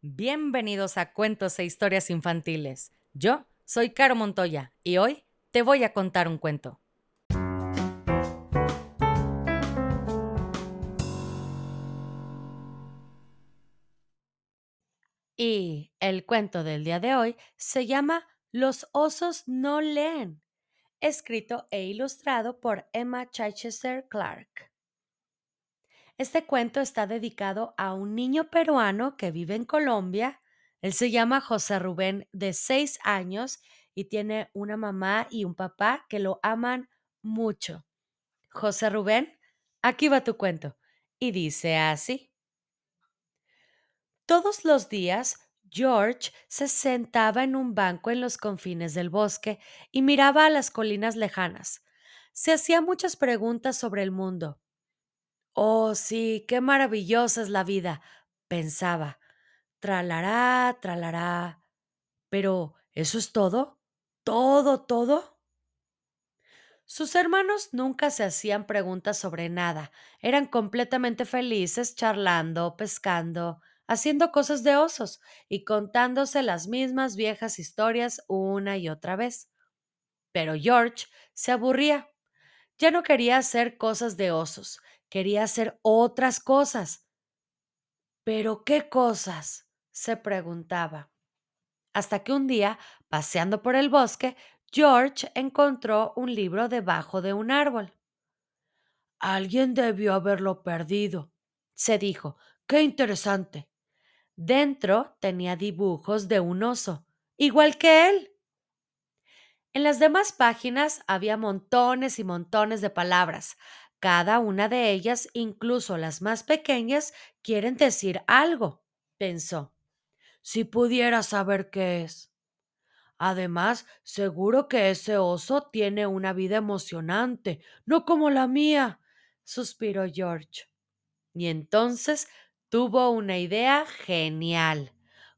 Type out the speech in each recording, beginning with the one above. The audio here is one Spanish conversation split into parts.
Bienvenidos a Cuentos e Historias Infantiles. Yo soy Caro Montoya y hoy te voy a contar un cuento. Y el cuento del día de hoy se llama Los osos no leen, escrito e ilustrado por Emma Chichester Clark. Este cuento está dedicado a un niño peruano que vive en Colombia. Él se llama José Rubén, de seis años, y tiene una mamá y un papá que lo aman mucho. José Rubén, aquí va tu cuento. Y dice así. Todos los días, George se sentaba en un banco en los confines del bosque y miraba a las colinas lejanas. Se hacía muchas preguntas sobre el mundo. Oh, sí, qué maravillosa es la vida, pensaba. Tralará, tralará. Pero, ¿eso es todo? ¿Todo, todo? Sus hermanos nunca se hacían preguntas sobre nada. Eran completamente felices charlando, pescando, haciendo cosas de osos y contándose las mismas viejas historias una y otra vez. Pero George se aburría. Ya no quería hacer cosas de osos, quería hacer otras cosas. ¿Pero qué cosas? se preguntaba. Hasta que un día, paseando por el bosque, George encontró un libro debajo de un árbol. Alguien debió haberlo perdido, se dijo. Qué interesante. Dentro tenía dibujos de un oso, igual que él. En las demás páginas había montones y montones de palabras. Cada una de ellas, incluso las más pequeñas, quieren decir algo, pensó. Si pudiera saber qué es. Además, seguro que ese oso tiene una vida emocionante, no como la mía, suspiró George. Y entonces tuvo una idea genial.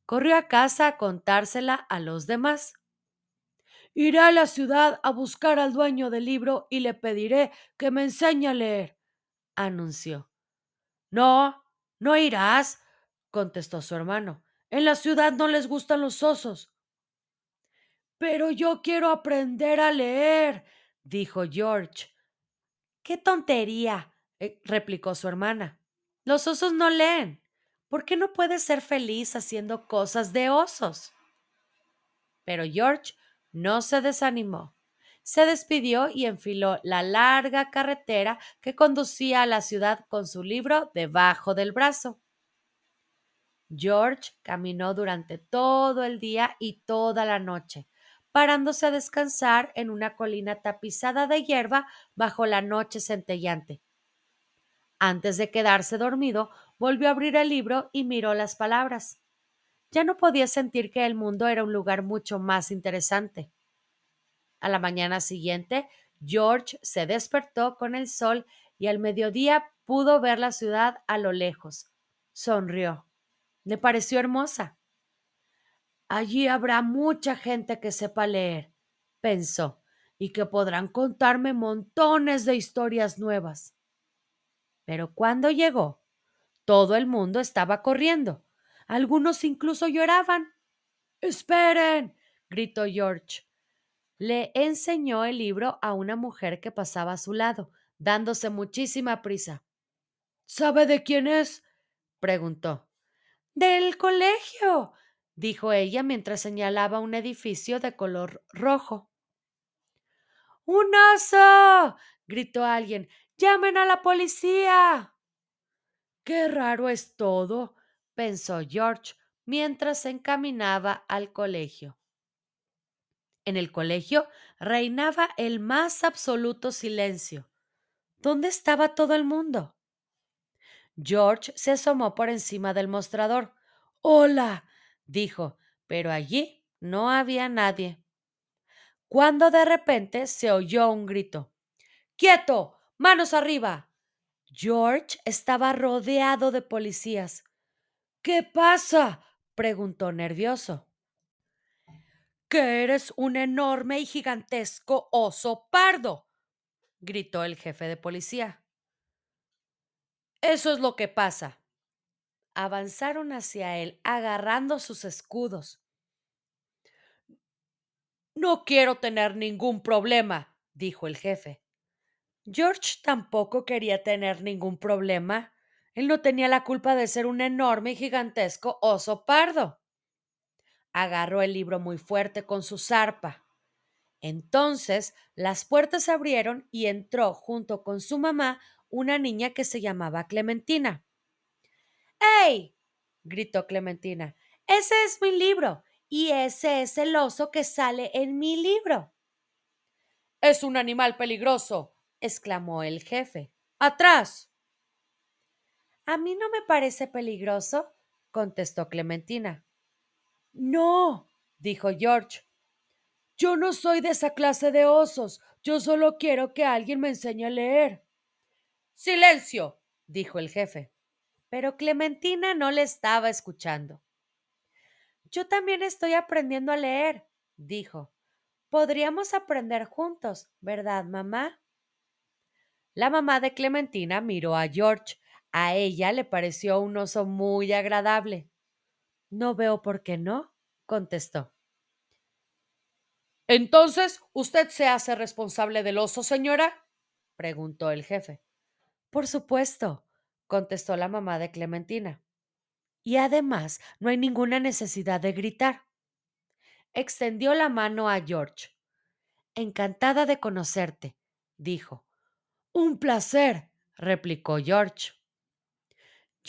Corrió a casa a contársela a los demás. Iré a la ciudad a buscar al dueño del libro y le pediré que me enseñe a leer, anunció. No, no irás, contestó su hermano. En la ciudad no les gustan los osos. Pero yo quiero aprender a leer, dijo George. ¡Qué tontería! Eh, replicó su hermana. Los osos no leen. ¿Por qué no puedes ser feliz haciendo cosas de osos? Pero George no se desanimó. Se despidió y enfiló la larga carretera que conducía a la ciudad con su libro debajo del brazo. George caminó durante todo el día y toda la noche, parándose a descansar en una colina tapizada de hierba bajo la noche centellante. Antes de quedarse dormido, volvió a abrir el libro y miró las palabras ya no podía sentir que el mundo era un lugar mucho más interesante. A la mañana siguiente, George se despertó con el sol y al mediodía pudo ver la ciudad a lo lejos. Sonrió. Le pareció hermosa. Allí habrá mucha gente que sepa leer, pensó, y que podrán contarme montones de historias nuevas. Pero cuando llegó, todo el mundo estaba corriendo. Algunos incluso lloraban. Esperen. gritó George. Le enseñó el libro a una mujer que pasaba a su lado, dándose muchísima prisa. ¿Sabe de quién es? preguntó. Del colegio, dijo ella mientras señalaba un edificio de color rojo. ¡Un oso! gritó alguien. ¡Llamen a la policía! Qué raro es todo, pensó George mientras se encaminaba al colegio. En el colegio reinaba el más absoluto silencio. ¿Dónde estaba todo el mundo? George se asomó por encima del mostrador. Hola, dijo, pero allí no había nadie. Cuando de repente se oyó un grito. ¡Quieto! ¡Manos arriba! George estaba rodeado de policías. ¿Qué pasa? preguntó nervioso. Que eres un enorme y gigantesco oso pardo, gritó el jefe de policía. Eso es lo que pasa. avanzaron hacia él, agarrando sus escudos. No quiero tener ningún problema, dijo el jefe. George tampoco quería tener ningún problema. Él no tenía la culpa de ser un enorme y gigantesco oso pardo. Agarró el libro muy fuerte con su zarpa. Entonces las puertas se abrieron y entró junto con su mamá una niña que se llamaba Clementina. ¡Ey! gritó Clementina. Ese es mi libro y ese es el oso que sale en mi libro. Es un animal peligroso, exclamó el jefe. ¡Atrás! A mí no me parece peligroso, contestó Clementina. No, dijo George. Yo no soy de esa clase de osos. Yo solo quiero que alguien me enseñe a leer. Silencio, dijo el jefe. Pero Clementina no le estaba escuchando. Yo también estoy aprendiendo a leer, dijo. Podríamos aprender juntos, ¿verdad, mamá? La mamá de Clementina miró a George. A ella le pareció un oso muy agradable. No veo por qué no, contestó. Entonces, ¿usted se hace responsable del oso, señora? preguntó el jefe. Por supuesto, contestó la mamá de Clementina. Y además, no hay ninguna necesidad de gritar. Extendió la mano a George. Encantada de conocerte, dijo. Un placer, replicó George.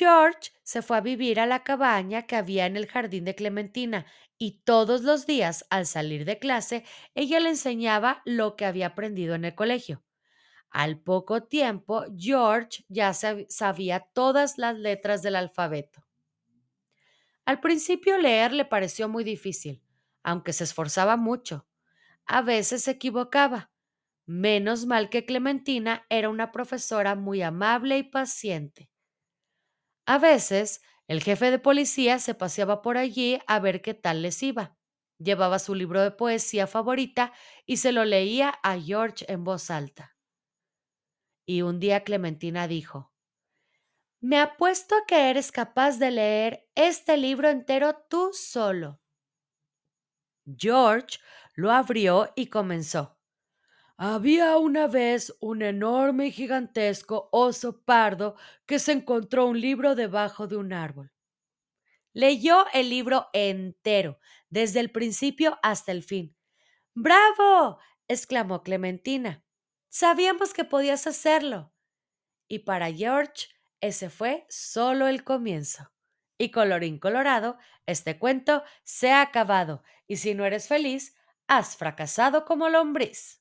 George se fue a vivir a la cabaña que había en el jardín de Clementina y todos los días, al salir de clase, ella le enseñaba lo que había aprendido en el colegio. Al poco tiempo, George ya sabía todas las letras del alfabeto. Al principio leer le pareció muy difícil, aunque se esforzaba mucho. A veces se equivocaba. Menos mal que Clementina era una profesora muy amable y paciente. A veces, el jefe de policía se paseaba por allí a ver qué tal les iba. Llevaba su libro de poesía favorita y se lo leía a George en voz alta. Y un día Clementina dijo, Me apuesto a que eres capaz de leer este libro entero tú solo. George lo abrió y comenzó. Había una vez un enorme y gigantesco oso pardo que se encontró un libro debajo de un árbol. Leyó el libro entero, desde el principio hasta el fin. ¡Bravo! exclamó Clementina. Sabíamos que podías hacerlo. Y para George, ese fue solo el comienzo. Y colorín colorado, este cuento se ha acabado, y si no eres feliz, has fracasado como lombriz.